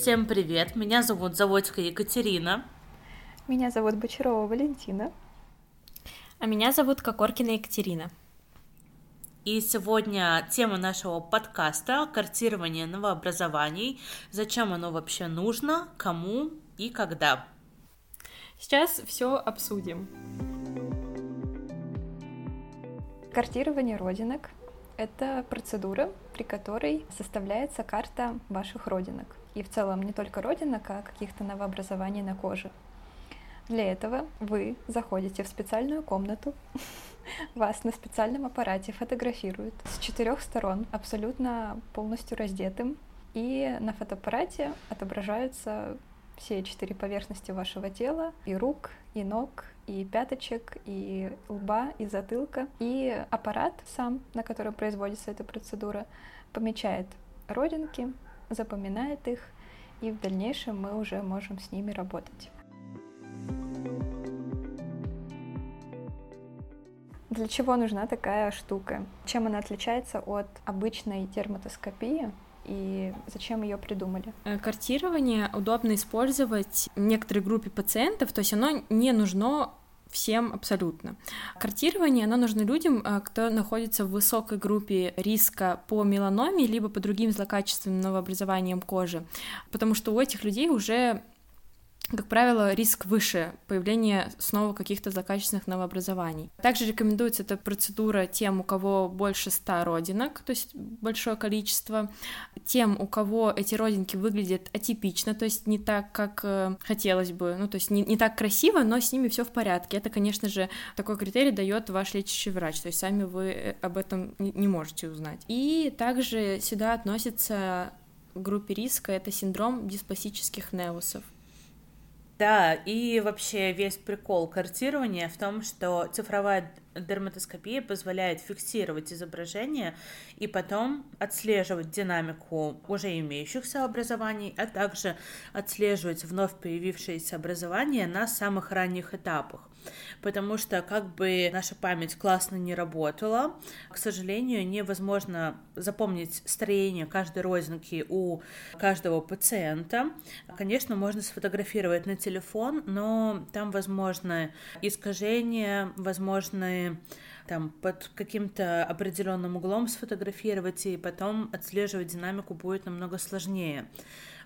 Всем привет, меня зовут Заводская Екатерина. Меня зовут Бочарова Валентина. А меня зовут Кокоркина Екатерина. И сегодня тема нашего подкаста – картирование новообразований. Зачем оно вообще нужно, кому и когда. Сейчас все обсудим. Картирование родинок — это процедура, при которой составляется карта ваших родинок. И в целом не только родинок, а каких-то новообразований на коже. Для этого вы заходите в специальную комнату, вас на специальном аппарате фотографируют с четырех сторон, абсолютно полностью раздетым, и на фотоаппарате отображаются все четыре поверхности вашего тела, и рук, и ног, и пяточек, и лба, и затылка. И аппарат сам, на котором производится эта процедура, помечает родинки, запоминает их, и в дальнейшем мы уже можем с ними работать. Для чего нужна такая штука? Чем она отличается от обычной дерматоскопии? и зачем ее придумали? Э, картирование удобно использовать некоторой группе пациентов, то есть оно не нужно всем абсолютно. Картирование, оно нужно людям, э, кто находится в высокой группе риска по меланоме, либо по другим злокачественным новообразованиям кожи, потому что у этих людей уже как правило, риск выше появления снова каких-то злокачественных новообразований. Также рекомендуется эта процедура тем, у кого больше 100 родинок, то есть большое количество, тем, у кого эти родинки выглядят атипично, то есть не так, как э, хотелось бы, ну, то есть не, не так красиво, но с ними все в порядке. Это, конечно же, такой критерий дает ваш лечащий врач, то есть сами вы э, об этом не можете узнать. И также сюда относится к группе риска это синдром диспластических неусов. Да, и вообще весь прикол картирования в том, что цифровая дерматоскопия позволяет фиксировать изображение и потом отслеживать динамику уже имеющихся образований, а также отслеживать вновь появившиеся образования на самых ранних этапах потому что как бы наша память классно не работала, к сожалению, невозможно запомнить строение каждой родинки у каждого пациента. Конечно, можно сфотографировать на телефон, но там возможны искажения, возможны там под каким-то определенным углом сфотографировать и потом отслеживать динамику будет намного сложнее.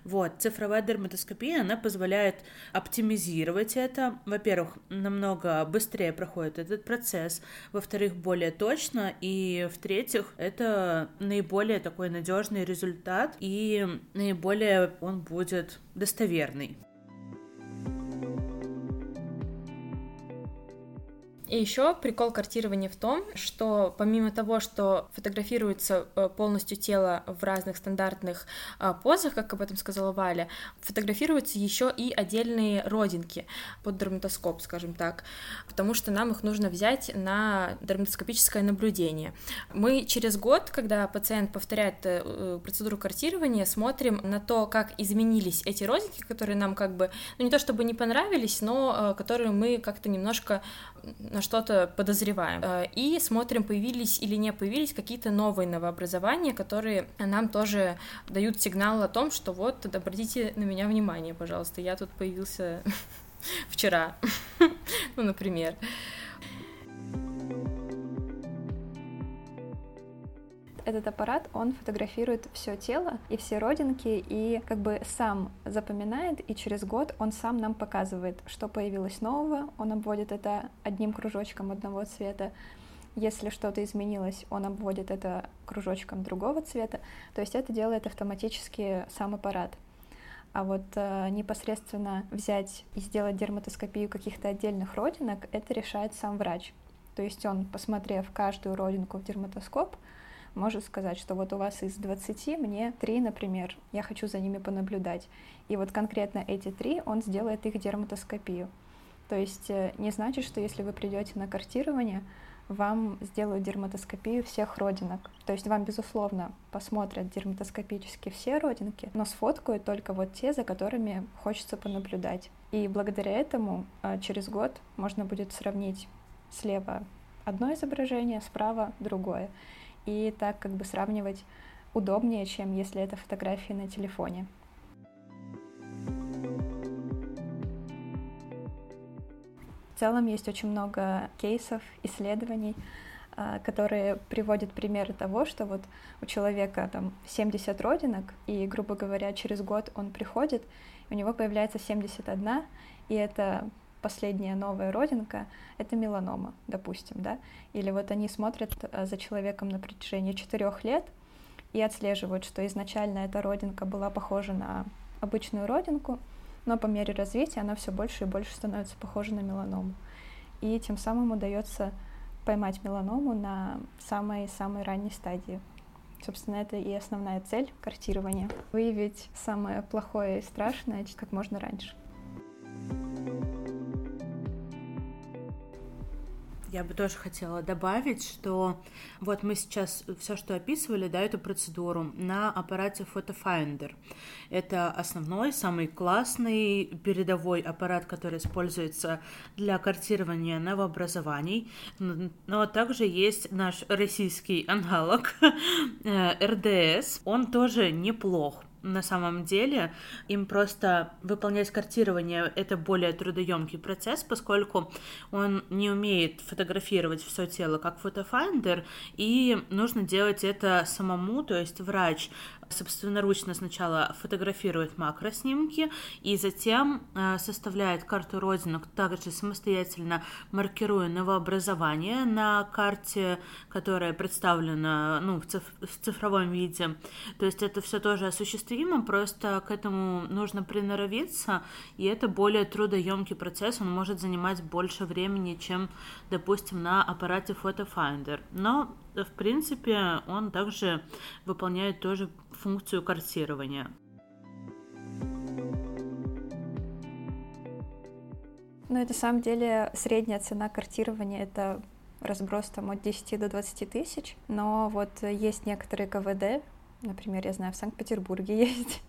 Вот, цифровая дерматоскопия, она позволяет оптимизировать это. Во-первых, намного быстрее проходит этот процесс. Во-вторых, более точно. И в-третьих, это наиболее такой надежный результат и наиболее он будет достоверный. И еще прикол картирования в том, что помимо того, что фотографируется э, полностью тело в разных стандартных а, позах, как об этом сказала Валя, фотографируются еще и отдельные родинки под дерматоскоп, скажем так, потому что нам их нужно взять на дерматоскопическое наблюдение. Мы через год, когда пациент повторяет э, процедуру картирования, смотрим на то, как изменились эти родинки, которые нам как бы, ну не то чтобы не понравились, но э, которые мы как-то немножко что-то подозреваем. Э, и смотрим, появились или не появились какие-то новые новообразования, которые нам тоже дают сигнал о том, что вот, обратите на меня внимание, пожалуйста, я тут появился вчера, ну, например. Этот аппарат, он фотографирует все тело и все родинки, и как бы сам запоминает, и через год он сам нам показывает, что появилось нового, он обводит это одним кружочком одного цвета, если что-то изменилось, он обводит это кружочком другого цвета, то есть это делает автоматически сам аппарат. А вот э, непосредственно взять и сделать дерматоскопию каких-то отдельных родинок, это решает сам врач. То есть он, посмотрев каждую родинку в дерматоскоп, может сказать, что вот у вас из 20 мне 3, например, я хочу за ними понаблюдать. И вот конкретно эти три он сделает их дерматоскопию. То есть э, не значит, что если вы придете на картирование, вам сделают дерматоскопию всех родинок. То есть вам, безусловно, посмотрят дерматоскопически все родинки, но сфоткают только вот те, за которыми хочется понаблюдать. И благодаря этому э, через год можно будет сравнить слева одно изображение, справа другое и так как бы сравнивать удобнее, чем если это фотографии на телефоне. В целом есть очень много кейсов, исследований, а, которые приводят примеры того, что вот у человека там 70 родинок, и, грубо говоря, через год он приходит, у него появляется 71, и это последняя новая родинка — это меланома, допустим, да, или вот они смотрят а, за человеком на протяжении четырех лет и отслеживают, что изначально эта родинка была похожа на обычную родинку, но по мере развития она все больше и больше становится похожа на меланому. И тем самым удается поймать меланому на самой-самой ранней стадии. Собственно, это и основная цель картирования — выявить самое плохое и страшное как можно раньше. Я бы тоже хотела добавить, что вот мы сейчас все, что описывали, да, эту процедуру на аппарате PhotoFinder. Это основной, самый классный передовой аппарат, который используется для картирования новообразований. Но также есть наш российский аналог РДС. Он тоже неплох на самом деле. Им просто выполнять картирование — это более трудоемкий процесс, поскольку он не умеет фотографировать все тело как FotoFinder, и нужно делать это самому, то есть врач собственноручно сначала фотографирует макроснимки и затем э, составляет карту родинок, также самостоятельно маркируя новообразование на карте, которая представлена ну, в, циф в цифровом виде. То есть это все тоже осуществимо, просто к этому нужно приноровиться, и это более трудоемкий процесс, он может занимать больше времени, чем, допустим, на аппарате Photofinder. Но в принципе, он также выполняет тоже функцию картирования. Ну, это на самом деле средняя цена картирования — это разброс там от 10 до 20 тысяч, но вот есть некоторые КВД, например, я знаю, в Санкт-Петербурге есть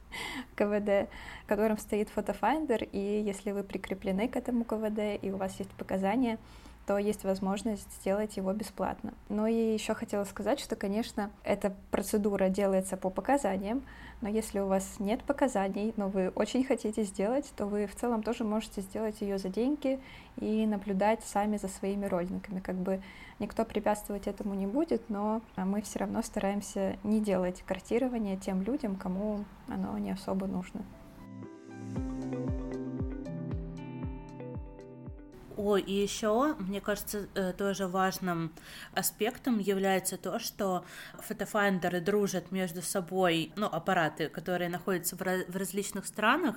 КВД, в котором стоит фотофайндер, и если вы прикреплены к этому КВД, и у вас есть показания, то есть возможность сделать его бесплатно. Ну и еще хотела сказать, что, конечно, эта процедура делается по показаниям, но если у вас нет показаний, но вы очень хотите сделать, то вы в целом тоже можете сделать ее за деньги и наблюдать сами за своими родинками. Как бы никто препятствовать этому не будет, но мы все равно стараемся не делать картирование тем людям, кому оно не особо нужно. О, и еще, мне кажется, э, тоже важным аспектом является то, что фотофайндеры дружат между собой, ну, аппараты, которые находятся в, в различных странах,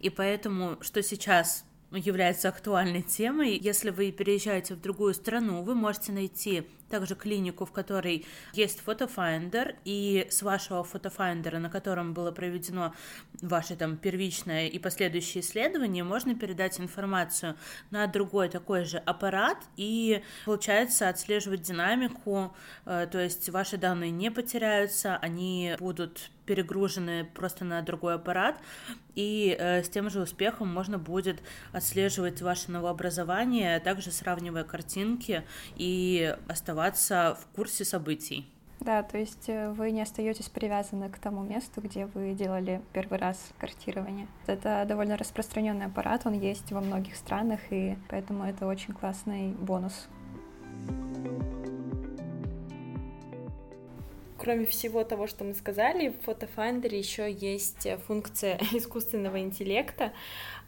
и поэтому, что сейчас является актуальной темой. Если вы переезжаете в другую страну, вы можете найти также клинику, в которой есть фотофайндер, и с вашего фотофайндера, на котором было проведено ваше там первичное и последующее исследование, можно передать информацию на другой такой же аппарат, и получается отслеживать динамику, э, то есть ваши данные не потеряются, они будут перегружены просто на другой аппарат, и э, с тем же успехом можно будет отслеживать ваше новообразование, также сравнивая картинки и оставаться в курсе событий. Да, то есть э, вы не остаетесь привязаны к тому месту, где вы делали первый раз картирование. Это довольно распространенный аппарат, он есть во многих странах, и поэтому это очень классный бонус. Кроме всего того, что мы сказали, в Photofinder еще есть функция искусственного интеллекта,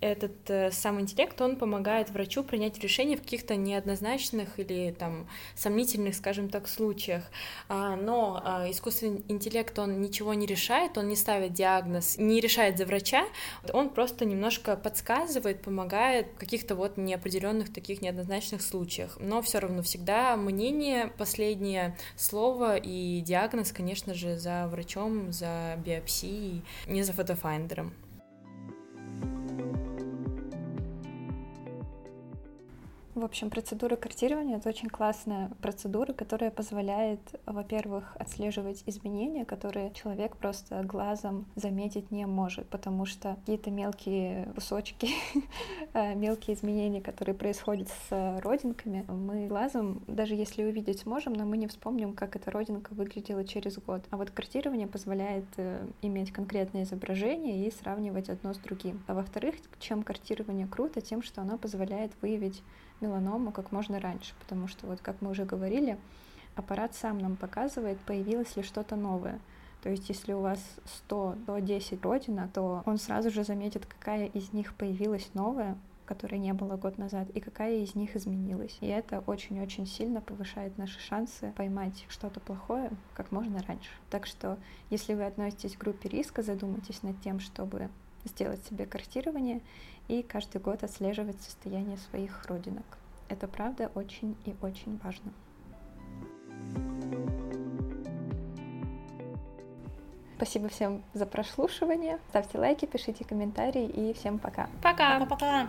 этот э, сам интеллект, он помогает врачу принять решение в каких-то неоднозначных или там сомнительных, скажем так, случаях. А, но а, искусственный интеллект, он ничего не решает, он не ставит диагноз, не решает за врача, он просто немножко подсказывает, помогает в каких-то вот неопределенных таких неоднозначных случаях. Но все равно всегда мнение, последнее слово и диагноз, конечно же, за врачом, за биопсией, не за фотофайндером. В общем, процедура картирования — это очень классная процедура, которая позволяет, во-первых, отслеживать изменения, которые человек просто глазом заметить не может, потому что какие-то мелкие кусочки, э, мелкие изменения, которые происходят с родинками, мы глазом, даже если увидеть сможем, но мы не вспомним, как эта родинка выглядела через год. А вот картирование позволяет э, иметь конкретное изображение и сравнивать одно с другим. А во-вторых, чем картирование круто, тем, что оно позволяет выявить меланому как можно раньше, потому что вот, как мы уже говорили, аппарат сам нам показывает, появилось ли что-то новое. То есть, если у вас 100 до 10 родинок, то он сразу же заметит, какая из них появилась новая, которой не было год назад, и какая из них изменилась. И это очень-очень сильно повышает наши шансы поймать что-то плохое как можно раньше. Так что, если вы относитесь к группе риска, задумайтесь над тем, чтобы сделать себе картирование и каждый год отслеживать состояние своих родинок. Это правда очень и очень важно. Спасибо всем за прослушивание. Ставьте лайки, пишите комментарии и всем пока. Пока. Пока-пока.